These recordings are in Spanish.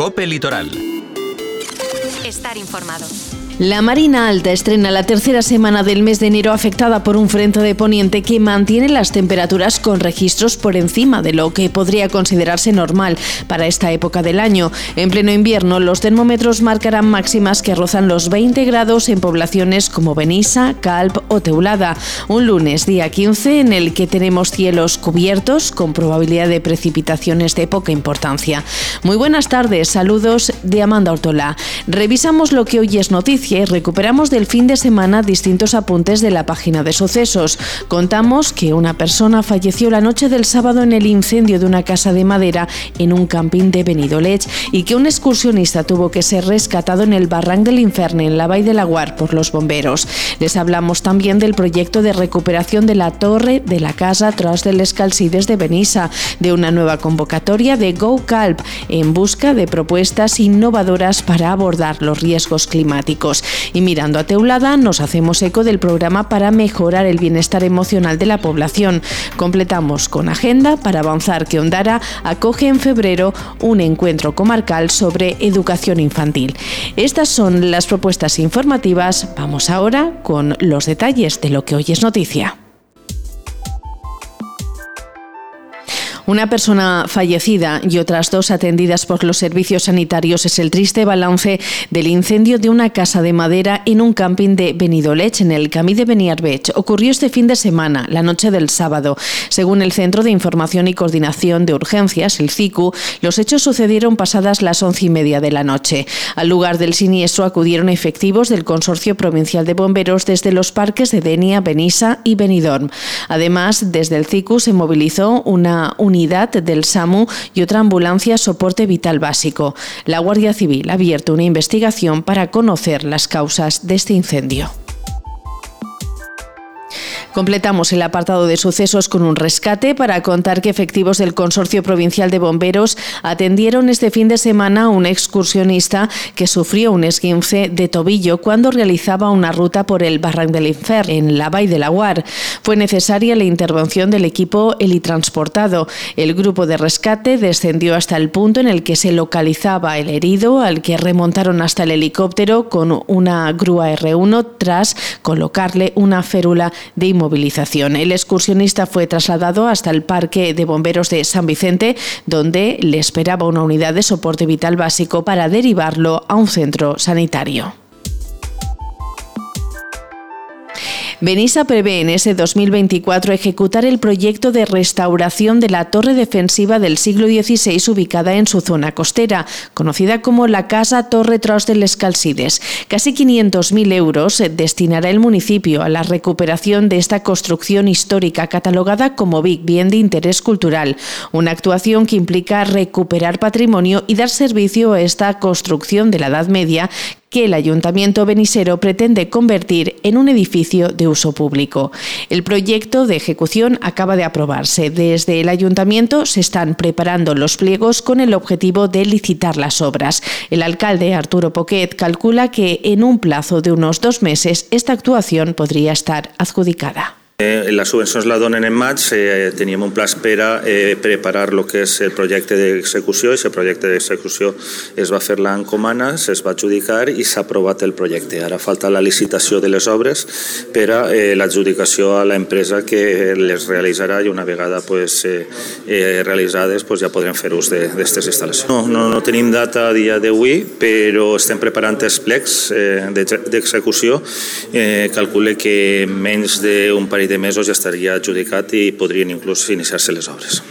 Cope Litoral. Estar informado. La Marina Alta estrena la tercera semana del mes de enero afectada por un frente de poniente que mantiene las temperaturas con registros por encima de lo que podría considerarse normal para esta época del año. En pleno invierno, los termómetros marcarán máximas que rozan los 20 grados en poblaciones como Benissa, Calp o Teulada. Un lunes, día 15, en el que tenemos cielos cubiertos con probabilidad de precipitaciones de poca importancia. Muy buenas tardes, saludos de Amanda Ortola. Revisamos lo que hoy es noticia recuperamos del fin de semana distintos apuntes de la página de sucesos. Contamos que una persona falleció la noche del sábado en el incendio de una casa de madera en un camping de Benidolech y que un excursionista tuvo que ser rescatado en el Barranc del Infern en la Vall de Laguar por los bomberos. Les hablamos también del proyecto de recuperación de la torre de la casa tras del Escalcides de Benissa, de una nueva convocatoria de Go Calp en busca de propuestas innovadoras para abordar los riesgos climáticos. Y mirando a Teulada, nos hacemos eco del programa para mejorar el bienestar emocional de la población. Completamos con agenda para avanzar que Ondara acoge en febrero un encuentro comarcal sobre educación infantil. Estas son las propuestas informativas. Vamos ahora con los detalles de lo que hoy es noticia. Una persona fallecida y otras dos atendidas por los servicios sanitarios es el triste balance del incendio de una casa de madera en un camping de Benidolech, en el Camí de Beniarbech. Ocurrió este fin de semana, la noche del sábado. Según el Centro de Información y Coordinación de Urgencias, el CICU, los hechos sucedieron pasadas las once y media de la noche. Al lugar del siniestro acudieron efectivos del Consorcio Provincial de Bomberos desde los parques de Denia, Benissa y Benidorm. Además, desde el CICU se movilizó una unidad del SAMU y otra ambulancia soporte vital básico. La Guardia Civil ha abierto una investigación para conocer las causas de este incendio. Completamos el apartado de sucesos con un rescate para contar que efectivos del Consorcio Provincial de Bomberos atendieron este fin de semana a un excursionista que sufrió un esguince de tobillo cuando realizaba una ruta por el Barranc del Infer en la Vall de la Guar. Fue necesaria la intervención del equipo helitransportado. El grupo de rescate descendió hasta el punto en el que se localizaba el herido, al que remontaron hasta el helicóptero con una grúa R1 tras colocarle una férula de El excursionista fue trasladado hasta el Parque de Bomberos de San Vicente, donde le esperaba una unidad de soporte vital básico para derivarlo a un centro sanitario. Benissa prevé en ese 2024 ejecutar el proyecto de restauración de la torre defensiva del siglo XVI ubicada en su zona costera, conocida como la Casa Torre Tros del Escalcides. Casi 500.000 euros destinará el municipio a la recuperación de esta construcción histórica catalogada como Big Bien de Interés Cultural, una actuación que implica recuperar patrimonio y dar servicio a esta construcción de la Edad Media que el Ayuntamiento Benisero pretende convertir en un edificio de uso público. El proyecto de ejecución acaba de aprobarse. Desde el Ayuntamiento se están preparando los pliegos con el objetivo de licitar las obras. El alcalde Arturo Poquet calcula que en un plazo de unos dos meses esta actuación podría estar adjudicada. Eh, les subvencions la donen en maig, eh, teníem un pla espera eh, preparar el que és el projecte d'execució i el projecte d'execució es va fer l'encomana, es va adjudicar i s'ha aprovat el projecte. Ara falta la licitació de les obres per a eh, l'adjudicació a l'empresa que les realitzarà i una vegada pues, eh, eh, realitzades pues, ja podrem fer ús d'aquestes instal·lacions. No, no, no tenim data a dia d'avui, però estem preparant els plecs eh, d'execució. Eh, calcule que menys d'un parell de mesos ja estaria adjudicat i podrien inclús iniciar-se les obres.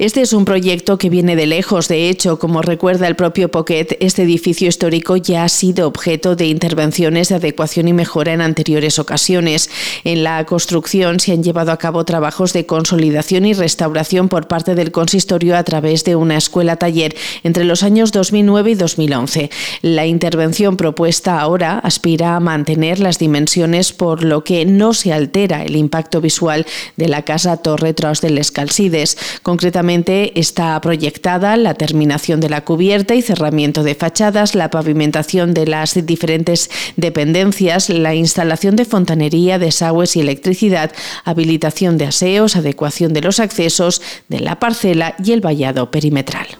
Este es un proyecto que viene de lejos. De hecho, como recuerda el propio Poquet, este edificio histórico ya ha sido objeto de intervenciones de adecuación y mejora en anteriores ocasiones. En la construcción se han llevado a cabo trabajos de consolidación y restauración por parte del consistorio a través de una escuela taller entre los años 2009 y 2011. La intervención propuesta ahora aspira a mantener las dimensiones por lo que no se altera el impacto visual de la casa Torre Tros del Escalcides. Concretamente está proyectada la terminación de la cubierta y cerramiento de fachadas, la pavimentación de las diferentes dependencias, la instalación de fontanería, desagües y electricidad, habilitación de aseos, adecuación de los accesos de la parcela y el vallado perimetral.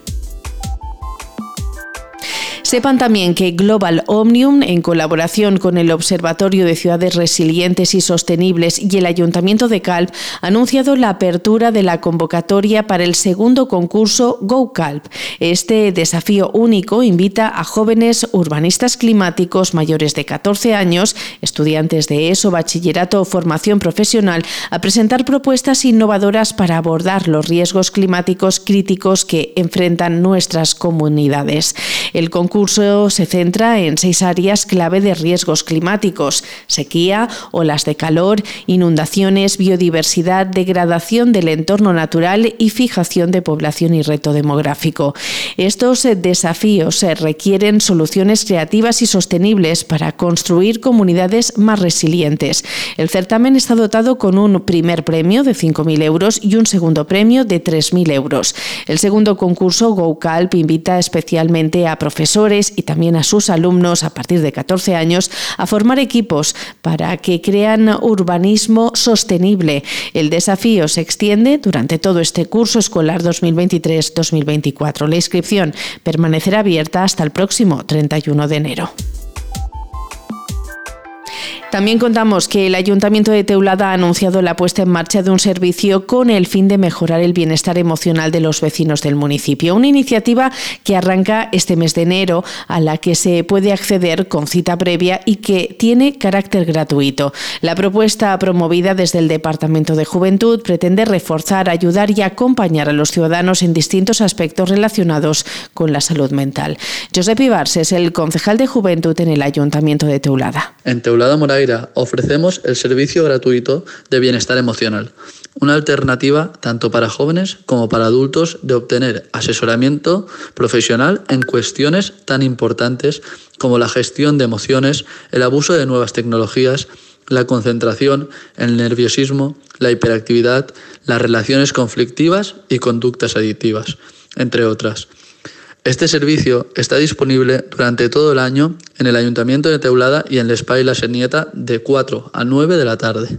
Sepan también que Global Omnium, en colaboración con el Observatorio de Ciudades Resilientes y Sostenibles y el Ayuntamiento de Calp, ha anunciado la apertura de la convocatoria para el segundo concurso Go Calp. Este desafío único invita a jóvenes urbanistas climáticos mayores de 14 años, estudiantes de ESO, bachillerato o formación profesional, a presentar propuestas innovadoras para abordar los riesgos climáticos críticos que enfrentan nuestras comunidades. El concurso se centra en seis áreas clave de riesgos climáticos, sequía, olas de calor, inundaciones, biodiversidad, degradación del entorno natural y fijación de población y reto demográfico. Estos desafíos requieren soluciones creativas y sostenibles para construir comunidades más resilientes. El certamen está dotado con un primer premio de 5.000 euros y un segundo premio de 3.000 euros. El segundo concurso GoCalp invita especialmente a profesores y también a sus alumnos a partir de 14 años a formar equipos para que crean urbanismo sostenible. El desafío se extiende durante todo este curso escolar 2023-2024. La inscripción permanecerá abierta hasta el próximo 31 de enero. También contamos que el Ayuntamiento de Teulada ha anunciado la puesta en marcha de un servicio con el fin de mejorar el bienestar emocional de los vecinos del municipio. Una iniciativa que arranca este mes de enero, a la que se puede acceder con cita previa y que tiene carácter gratuito. La propuesta promovida desde el Departamento de Juventud pretende reforzar, ayudar y acompañar a los ciudadanos en distintos aspectos relacionados con la salud mental. Josep Ibarse es el concejal de Juventud en el Ayuntamiento de Teulada. En Teulada ofrecemos el servicio gratuito de bienestar emocional, una alternativa tanto para jóvenes como para adultos de obtener asesoramiento profesional en cuestiones tan importantes como la gestión de emociones, el abuso de nuevas tecnologías, la concentración, el nerviosismo, la hiperactividad, las relaciones conflictivas y conductas adictivas, entre otras. Este servicio está disponible durante todo el año en el Ayuntamiento de Teulada y en el Spa y la Senieta de 4 a 9 de la tarde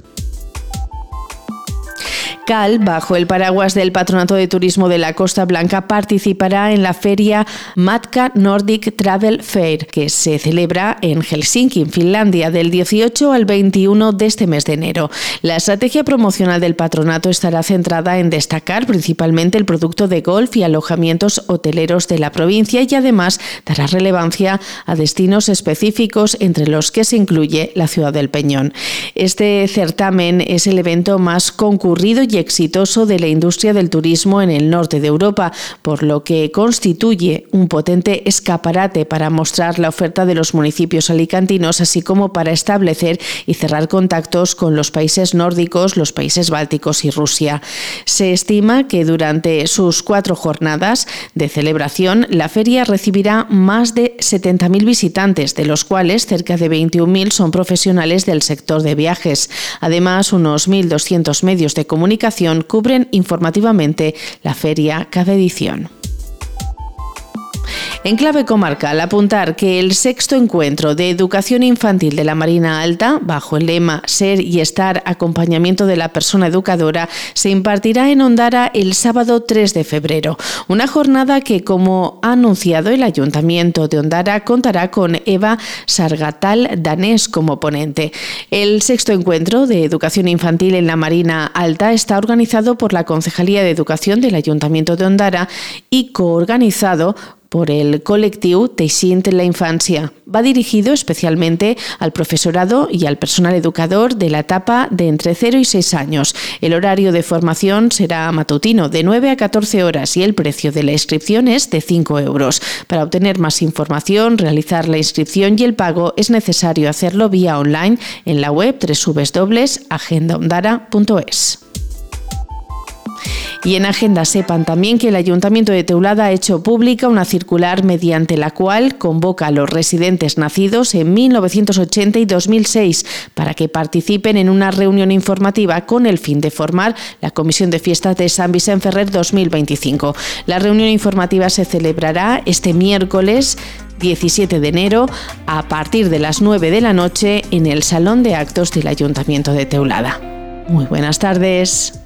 bajo el paraguas del Patronato de Turismo de la Costa Blanca, participará en la feria Matka Nordic Travel Fair, que se celebra en Helsinki, Finlandia, del 18 al 21 de este mes de enero. La estrategia promocional del patronato estará centrada en destacar principalmente el producto de golf y alojamientos hoteleros de la provincia y además dará relevancia a destinos específicos entre los que se incluye la ciudad del Peñón. Este certamen es el evento más concurrido y exitoso de la industria del turismo en el norte de Europa, por lo que constituye un potente escaparate para mostrar la oferta de los municipios alicantinos, así como para establecer y cerrar contactos con los países nórdicos, los países bálticos y Rusia. Se estima que durante sus cuatro jornadas de celebración, la feria recibirá más de 70.000 visitantes, de los cuales cerca de 21.000 son profesionales del sector de viajes. Además, unos 1.200 medios de comunicación cubren informativamente la feria cada edición. En clave comarcal, apuntar que el sexto encuentro de educación infantil de la Marina Alta, bajo el lema Ser y Estar Acompañamiento de la Persona Educadora, se impartirá en Ondara el sábado 3 de febrero. Una jornada que, como ha anunciado el Ayuntamiento de Ondara, contará con Eva Sargatal Danés como ponente. El sexto encuentro de educación infantil en la Marina Alta está organizado por la Concejalía de Educación del Ayuntamiento de Ondara y coorganizado por el colectivo Teixint la Infancia. Va dirigido especialmente al profesorado y al personal educador de la etapa de entre 0 y 6 años. El horario de formación será matutino de 9 a 14 horas y el precio de la inscripción es de 5 euros. Para obtener más información, realizar la inscripción y el pago es necesario hacerlo vía online en la web www.agendaondara.es. Y en agenda sepan también que el Ayuntamiento de Teulada ha hecho pública una circular mediante la cual convoca a los residentes nacidos en 1980 y 2006 para que participen en una reunión informativa con el fin de formar la Comisión de Fiestas de San Vicente Ferrer 2025. La reunión informativa se celebrará este miércoles 17 de enero a partir de las 9 de la noche en el Salón de Actos del Ayuntamiento de Teulada. Muy buenas tardes.